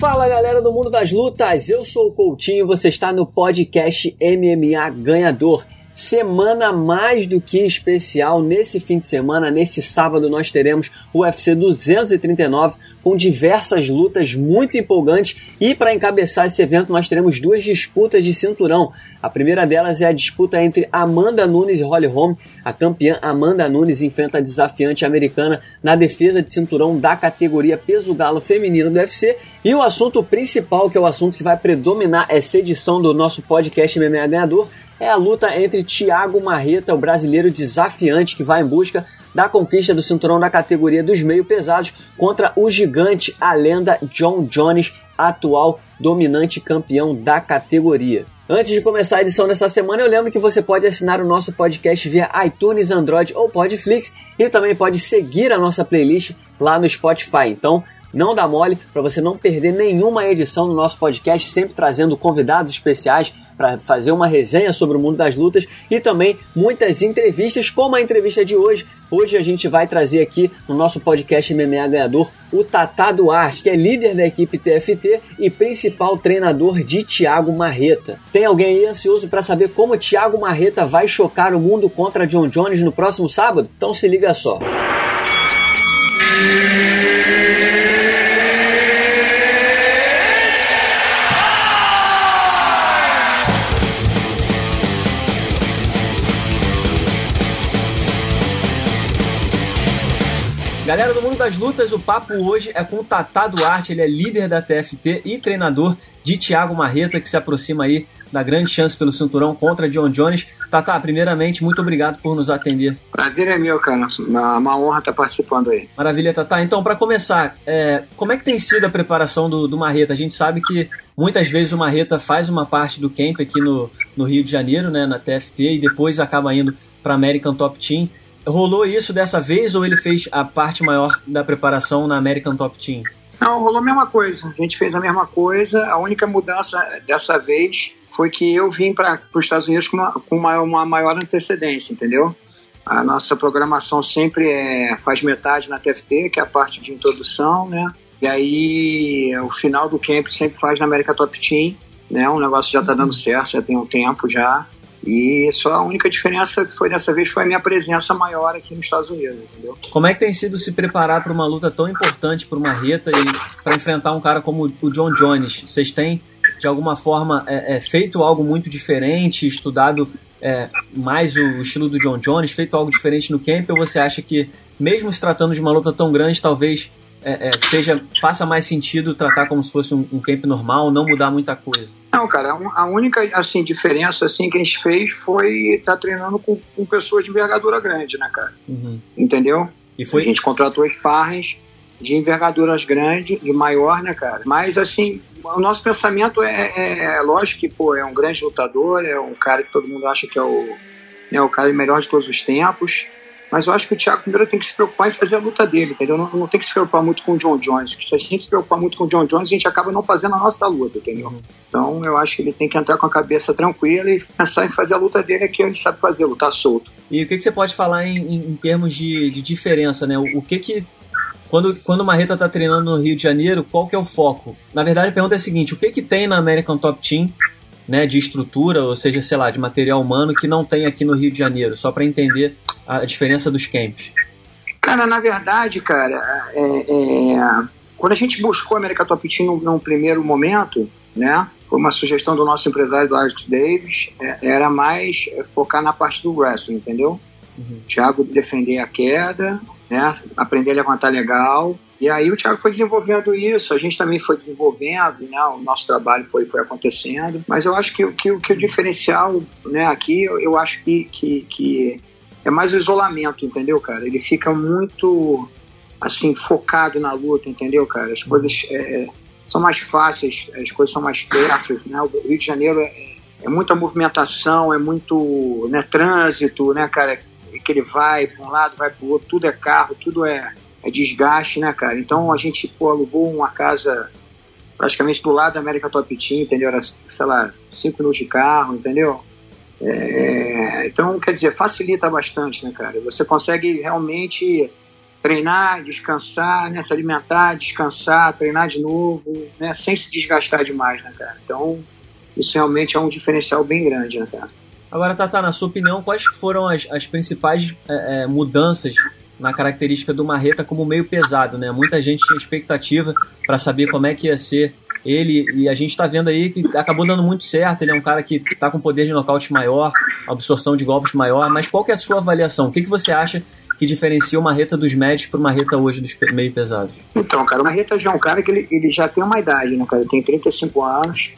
Fala galera do mundo das lutas, eu sou o Coutinho, você está no podcast MMA Ganhador semana mais do que especial. Nesse fim de semana, nesse sábado, nós teremos o UFC 239 com diversas lutas muito empolgantes. E para encabeçar esse evento, nós teremos duas disputas de cinturão. A primeira delas é a disputa entre Amanda Nunes e Holly Holm. A campeã Amanda Nunes enfrenta a desafiante americana na defesa de cinturão da categoria peso galo feminino do UFC. E o assunto principal, que é o assunto que vai predominar essa edição do nosso podcast MMA Ganhador, é a luta entre Thiago Marreta, o brasileiro desafiante que vai em busca da conquista do cinturão da categoria dos meio pesados, contra o gigante, a lenda John Jones, atual dominante campeão da categoria. Antes de começar a edição dessa semana, eu lembro que você pode assinar o nosso podcast via iTunes, Android ou Podflix e também pode seguir a nossa playlist lá no Spotify. Então, não dá mole para você não perder nenhuma edição do nosso podcast, sempre trazendo convidados especiais para fazer uma resenha sobre o mundo das lutas e também muitas entrevistas, como a entrevista de hoje. Hoje a gente vai trazer aqui no nosso podcast MMA Ganhador o Tatá Duarte, que é líder da equipe TFT e principal treinador de Thiago Marreta. Tem alguém aí ansioso para saber como Thiago Marreta vai chocar o mundo contra John Jones no próximo sábado? Então se liga só. Galera do mundo das lutas, o papo hoje é com o Tatá Duarte, ele é líder da TFT e treinador de Thiago Marreta, que se aproxima aí da grande chance pelo cinturão contra John Jones. Tatá, primeiramente, muito obrigado por nos atender. Prazer é meu, cara. Uma, honra estar participando aí. Maravilha, Tatá. Então, para começar, é, como é que tem sido a preparação do, do Marreta? A gente sabe que muitas vezes o Marreta faz uma parte do camp aqui no, no Rio de Janeiro, né, na TFT, e depois acaba indo para American Top Team. Rolou isso dessa vez ou ele fez a parte maior da preparação na American Top Team? Não, rolou a mesma coisa. A gente fez a mesma coisa. A única mudança dessa vez foi que eu vim para os Estados Unidos com, uma, com uma, maior antecedência, entendeu? A nossa programação sempre é, faz metade na TFT, que é a parte de introdução, né? E aí o final do camp sempre faz na América Top Team, né? O negócio já está dando certo, já tem um tempo já. E só a única diferença que foi dessa vez foi a minha presença maior aqui nos Estados Unidos, entendeu? Como é que tem sido se preparar para uma luta tão importante para uma reta e para enfrentar um cara como o John Jones? Vocês têm, de alguma forma, é, é, feito algo muito diferente, estudado é, mais o estilo do John Jones, feito algo diferente no camp? Ou você acha que, mesmo se tratando de uma luta tão grande, talvez é, é, seja faça mais sentido tratar como se fosse um, um camp normal, não mudar muita coisa? Não, cara, a única assim, diferença assim, que a gente fez foi estar tá treinando com, com, pessoas de envergadura grande, né, cara? Uhum. Entendeu? E foi... A gente contratou sparrings de envergaduras grandes, de maior, né, cara? Mas, assim, o nosso pensamento é, é, é, lógico que, pô, é um grande lutador, é um cara que todo mundo acha que é o, né, o cara melhor de todos os tempos. Mas eu acho que o Thiago primeiro tem que se preocupar em fazer a luta dele, entendeu? Não, não tem que se preocupar muito com o John Jones. Que se a gente se preocupar muito com o John Jones, a gente acaba não fazendo a nossa luta, entendeu? Uhum. Então eu acho que ele tem que entrar com a cabeça tranquila e pensar em fazer a luta dele que ele sabe fazer, lutar solto. E o que, que você pode falar em, em termos de, de, diferença, né? O, o, que que. Quando, quando o Marreta tá treinando no Rio de Janeiro, qual que é o foco? Na verdade, a pergunta é a seguinte: o que que tem na American Top Team né, de estrutura, ou seja, sei lá, de material humano que não tem aqui no Rio de Janeiro, só para entender a diferença dos camps? Cara, na verdade, cara, é, é, quando a gente buscou a América Top Team num, num, primeiro momento, né, foi uma sugestão do nosso empresário, do Alex Davis, é, era mais focar na parte do wrestling, entendeu? Uhum. Thiago defender a queda, né, aprender a levantar legal, e aí o Thiago foi desenvolvendo isso, a gente também foi desenvolvendo, né? o nosso trabalho foi, foi acontecendo. Mas eu acho que, que, que o diferencial né, aqui, eu, eu acho que, que, que é mais o isolamento, entendeu, cara? Ele fica muito assim focado na luta, entendeu, cara? As coisas é, são mais fáceis, as coisas são mais perto, né? O Rio de Janeiro é, é muita movimentação, é muito né, trânsito, né, cara? Que ele vai para um lado, vai para o outro, tudo é carro, tudo é é desgaste, né, cara? Então a gente, pô, alugou uma casa praticamente do lado da América Top Team, entendeu? Era, sei lá, cinco minutos de carro, entendeu? É, então, quer dizer, facilita bastante, né, cara? Você consegue realmente treinar, descansar, né? Se alimentar, descansar, treinar de novo, né? Sem se desgastar demais, né, cara? Então, isso realmente é um diferencial bem grande, né, cara? Agora, Tata, na sua opinião, quais foram as, as principais é, é, mudanças na característica do Marreta como meio pesado, né? Muita gente tinha expectativa para saber como é que ia ser ele, e a gente está vendo aí que acabou dando muito certo, ele é um cara que está com poder de nocaute maior, absorção de golpes maior, mas qual que é a sua avaliação? O que, que você acha que diferencia o Marreta dos médios para o Marreta hoje dos meio pesados? Então, cara, o Marreta já é um cara que ele, ele já tem uma idade, né, cara? Ele tem 35 anos,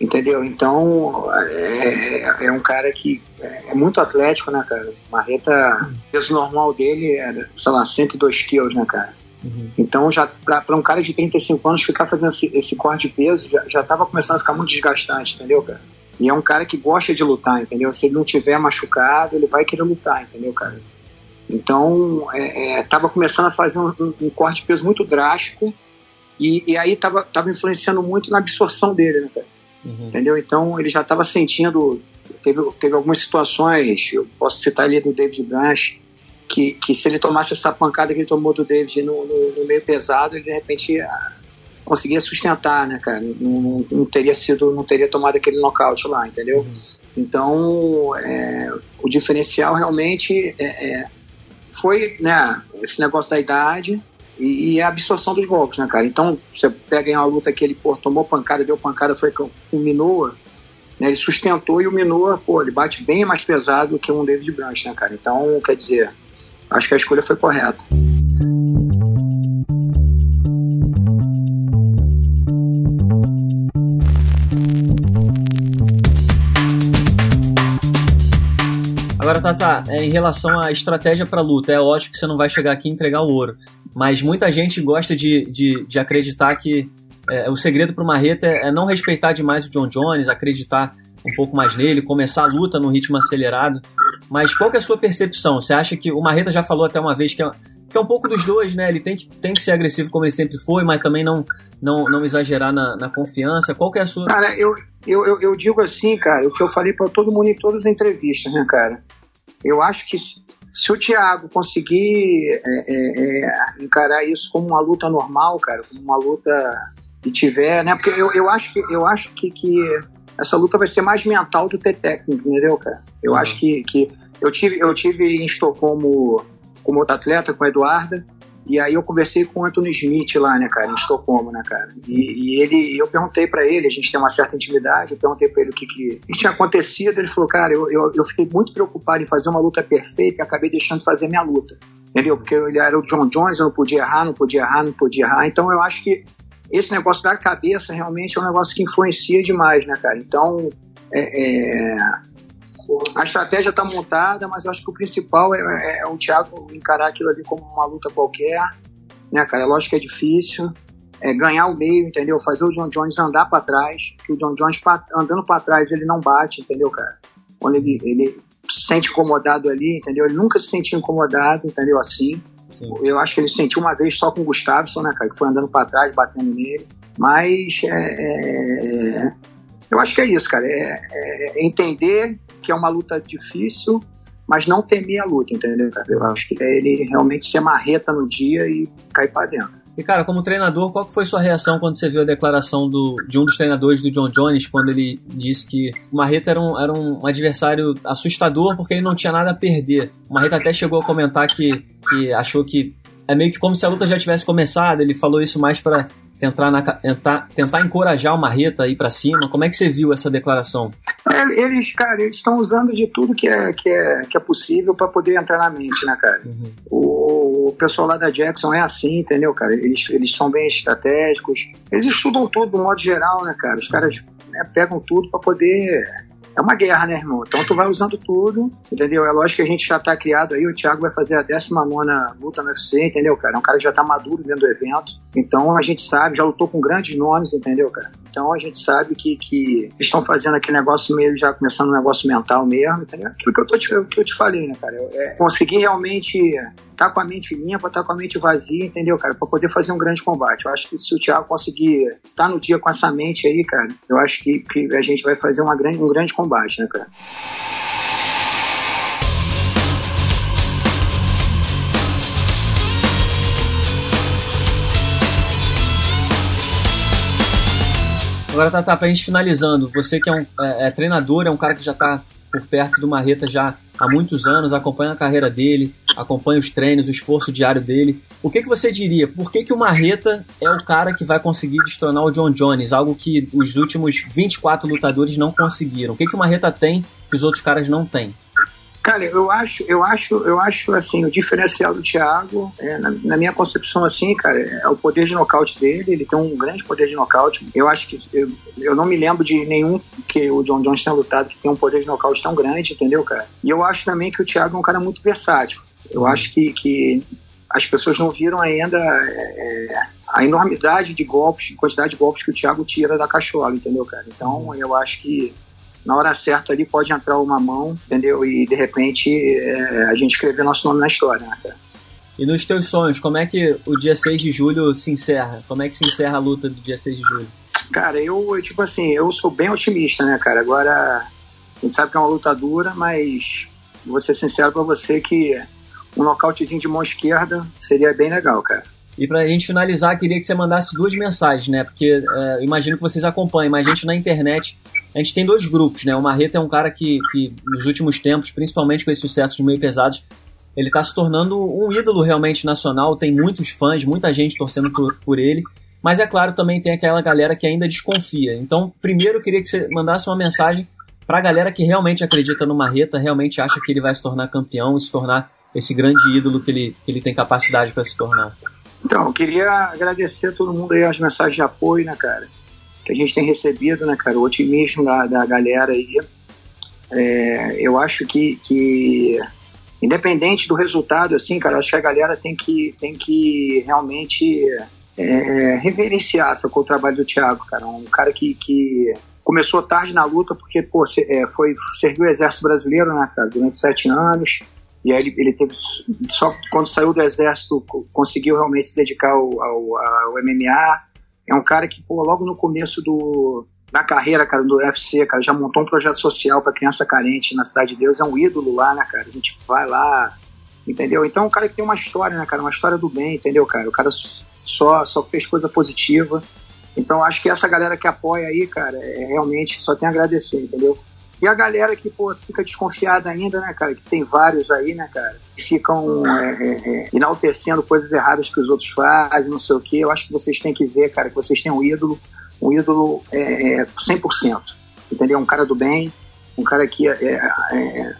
entendeu? Então, é, é um cara que é, muito atlético, né, cara? O Marreta, o peso normal dele era, sei lá, 102 quilos, né, cara? Uhum. Então, já para um cara de 35 anos ficar fazendo esse, esse corte de peso já estava começando a ficar muito desgastante, entendeu, cara? E é um cara que gosta de lutar, entendeu? Se ele não tiver machucado, ele vai querer lutar, entendeu, cara? Então, estava é, é, começando a fazer um, um, um, corte de peso muito drástico e, e aí estava tava influenciando muito na absorção dele, né, cara? Uhum. Entendeu? Então, ele já estava sentindo. Teve, teve algumas situações, eu posso citar ali do David Branch, que, que se ele tomasse essa pancada que ele tomou do David no, no, no meio pesado, ele de repente conseguia sustentar, né, cara? Não, não, não, teria sido, não teria tomado aquele nocaute lá, entendeu? Uhum. Então, é, o diferencial realmente é, é, foi né, esse negócio da idade e, e, a absorção dos golpes, né, cara? Então, você pega em uma luta que ele pô, tomou pancada, deu pancada, foi com o Minoa, né, ele sustentou e o Minoa, pô, ele bate bem mais pesado que um David Branch, né, cara? Então, quer dizer, acho que a escolha foi correta. Agora, Tata, é, em relação à estratégia para luta, é lógico que você não vai chegar aqui e entregar o ouro, mas muita gente gosta de, de, de acreditar que é, o segredo para o Marreta é, é não respeitar demais o John Jones, acreditar um pouco mais nele, começar a luta no ritmo acelerado. Mas qual é a sua percepção? Você acha que o Marreta já falou até uma vez que é, que é um pouco dos dois, né? Ele tem que, tem que ser agressivo como ele sempre foi, mas também não, não, não exagerar na, na confiança. Qual que é a sua. Cara, eu, eu, eu, digo assim, cara, o que eu falei para todo mundo em todas as entrevistas, né, cara? Eu acho que se o Thiago conseguir é, é, é, encarar isso como uma luta normal, cara, como uma luta e tiver, né? Porque eu, eu acho que eu acho que, que essa luta vai ser mais mental do que técnico, entendeu, cara? Eu uhum. acho que, que eu tive eu tive em Estocolmo como outro atleta com a Eduarda e aí eu conversei com o Anthony Smith lá, né, cara, em Estocolmo, né, cara. E, e ele, eu perguntei para ele, a gente tem uma certa intimidade, eu perguntei para ele o que, que, que, tinha acontecido. Ele falou, cara, eu, eu, eu, fiquei muito preocupado em fazer uma luta perfeita e acabei deixando de fazer minha luta. Entendeu? Porque ele era o John Jones, eu não podia errar, não podia errar, não podia errar. Então eu acho que esse negócio da cabeça realmente é um negócio que influencia demais, né, cara? Então, é, é a estratégia está montada, mas eu acho que o principal é, é, é, o Thiago encarar aquilo ali como uma luta qualquer, né, cara? É lógico que é difícil. É ganhar o meio, entendeu? Fazer o John Jones andar para trás, que o John Jones andando para trás ele não bate, entendeu, cara? Quando ele, ele se sente incomodado ali, entendeu? Ele nunca se sentiu incomodado, entendeu? Assim. Eu acho que ele sentiu uma vez só com o Gustafsson, né, cara? Que foi andando para trás, batendo nele. Mas é, é, eu acho que é isso, cara. É, é entender que é uma luta difícil, mas não temer a luta, entendeu? Eu acho que é ele realmente ser marreta no dia e cair para dentro. E, cara, como treinador, qual foi sua reação quando você viu a declaração do, de um dos treinadores do John Jones, quando ele disse que o Marreta era um, era um adversário assustador porque ele não tinha nada a perder? O Marreta até chegou a comentar que, que achou que é meio que como se a luta já tivesse começado, ele falou isso mais para tentar, na, tentar, tentar encorajar o Marreta a ir para cima. Como é que você viu essa declaração? Eles, cara, eles estão usando de tudo que é, que é, que é possível para poder entrar na mente, né, cara? Uhum. O, o, pessoal lá da Jackson é assim, entendeu, cara? Eles, eles são bem estratégicos. Eles estudam tudo, do modo geral, né, cara? Os caras né, pegam tudo para poder é uma guerra, né, irmão? Então tu vai usando tudo, entendeu? É lógico que a gente já tá criado aí, o Thiago vai fazer a 19 luta no UFC, entendeu, cara? É um cara que já tá maduro dentro do evento. Então a gente sabe, já lutou com grandes nomes, entendeu, cara? Então a gente sabe que, que estão fazendo aquele negócio meio, já começando um negócio mental mesmo, entendeu? Aquilo que eu, tô te, que eu te falei, né, cara? É conseguir realmente tá com a mente limpa, tá com a mente vazia, entendeu, cara? Pra poder fazer um grande combate. Eu acho que se o Thiago conseguir tá no dia com essa mente aí, cara, eu acho que, que a gente vai fazer uma grande, um grande combate, né, cara? Agora, Tata, pra gente finalizando, você que é um é, é treinador, é um cara que já tá por perto do Marreta já há muitos anos, acompanha a carreira dele, acompanha os treinos, o esforço diário dele. O que, que você diria? Por que, que o Marreta é o cara que vai conseguir destronar o John Jones? Algo que os últimos 24 lutadores não conseguiram. O que, que o Marreta tem que os outros caras não têm? Cara, eu acho, eu acho, eu acho assim, o diferencial do Thiago, é, na, na, minha concepção assim, cara, é o poder de nocaute dele, ele tem um grande poder de nocaute. Eu acho que eu, eu não me lembro de nenhum que o John Jones tenha lutado que tem um poder de nocaute tão grande, entendeu, cara? E eu acho também que o Thiago é um cara muito versátil. Eu acho que, que as pessoas não viram ainda é, é a enormidade de golpes, quantidade de golpes que o Thiago tira da cachola, entendeu, cara? Então eu acho que na hora certa ali pode entrar uma mão, entendeu? E de repente é, a gente escrever nosso nome na história, né, cara? E nos teus sonhos, como é que o dia 6 de julho se encerra? Como é que se encerra a luta do dia 6 de julho? Cara, eu, tipo assim, eu sou bem otimista, né, cara? Agora, a gente sabe que é uma luta dura, mas vou ser sincero pra você que um nocautezinho de mão esquerda seria bem legal, cara. E pra gente finalizar, queria que você mandasse duas mensagens, né? Porque é, imagino que vocês acompanhem, mas a gente na internet a gente tem dois grupos, né? O Marreta é um cara que, que nos últimos tempos, principalmente com esse sucesso de meio pesados, ele está se tornando um ídolo realmente nacional, tem muitos fãs, muita gente torcendo por, por ele, mas é claro, também tem aquela galera que ainda desconfia. Então, primeiro eu queria que você mandasse uma mensagem para a galera que realmente acredita no Marreta, realmente acha que ele vai se tornar campeão se tornar esse grande ídolo que ele, que ele tem capacidade para se tornar. Então, eu queria agradecer a todo mundo aí as mensagens de apoio, né, cara? Que a gente tem recebido, né, cara? O otimismo da, da galera aí. É, eu acho que, que, independente do resultado, assim, cara, acho que a galera tem que, tem que realmente é, reverenciar o trabalho do Thiago, cara. Um cara que, que começou tarde na luta porque, pô, é, foi, serviu o Exército Brasileiro, né, cara, durante sete anos. E aí ele, ele teve, só quando saiu do Exército, conseguiu realmente se dedicar ao, ao, ao MMA é um cara que, pô, logo no começo do, da carreira, cara, do UFC, cara, já montou um projeto social para criança carente na Cidade de Deus, é um ídolo lá, né, cara? A gente vai lá, entendeu? Então, é um cara que tem uma história, né, cara? Uma história do bem, entendeu, cara? O cara só, só fez coisa positiva. Então, acho que essa galera que apoia aí, cara, é, realmente só tem a agradecer, entendeu? E a galera que, pô, fica desconfiada ainda, né, cara? Que tem vários aí, né, cara? Que ficam é, é, é, enaltecendo coisas erradas que os outros fazem, não sei o quê. Eu acho que vocês têm que ver, cara, que vocês têm um ídolo, um ídolo é, 100%. É, entendeu? Um cara do bem, um cara que é,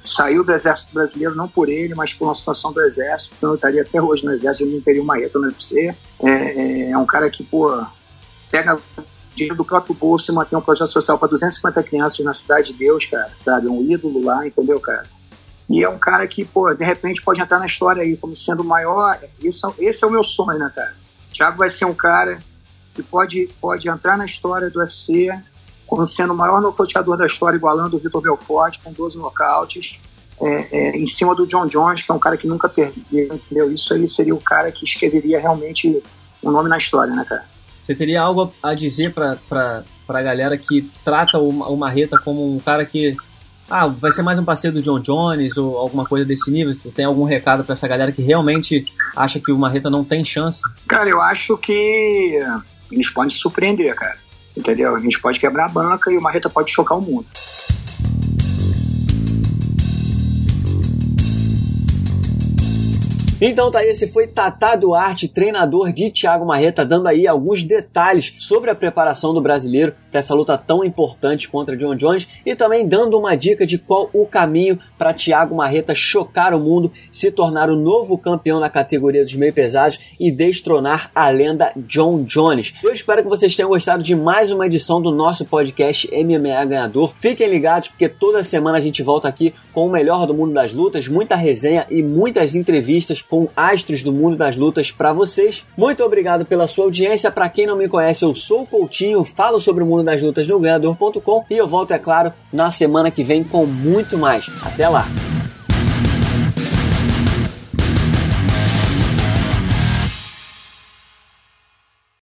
saiu do Exército Brasileiro não por ele, mas por uma situação do Exército, senão eu estaria até hoje no Exército, ele não teria uma reta no UFC. É, é um cara que, pô, pega dinheiro do próprio bolso e manter um projeto social para 250 crianças na Cidade de Deus, cara, sabe? Um ídolo lá, entendeu, cara? E é um cara que, pô, de repente pode entrar na história aí como sendo o maior. Esse, esse é o meu sonho, né, cara? Thiago vai ser um cara que pode, pode entrar na história do UFC como sendo o maior nocauteador da história, igualando o Vitor Belfort com 12 nocautes. É, é, em cima do John Jones, que é um cara que nunca perdeu, entendeu? Isso aí seria o cara que escreveria realmente um nome na história, né, cara? Você teria algo a dizer para a galera que trata o, o Marreta como um cara que ah, vai ser mais um parceiro do John Jones ou alguma coisa desse nível? Você tem algum recado para essa galera que realmente acha que o Marreta não tem chance? Cara, eu acho que eles podem se surpreender, cara. Entendeu? A gente pode quebrar a banca e o Marreta pode chocar o mundo. Então tá esse foi Tata Duarte, treinador de Thiago Marreta, dando aí alguns detalhes sobre a preparação do brasileiro para essa luta tão importante contra John Jones e também dando uma dica de qual o caminho para Thiago Marreta chocar o mundo, se tornar o novo campeão na categoria dos meio pesados e destronar a lenda John Jones. Eu espero que vocês tenham gostado de mais uma edição do nosso podcast MMA Ganhador. Fiquem ligados porque toda semana a gente volta aqui com o melhor do mundo das lutas, muita resenha e muitas entrevistas com astros do mundo das lutas para vocês. Muito obrigado pela sua audiência. Para quem não me conhece, eu sou o Coutinho, falo sobre o mundo das lutas no ganhador.com e eu volto, é claro, na semana que vem com muito mais. Até lá!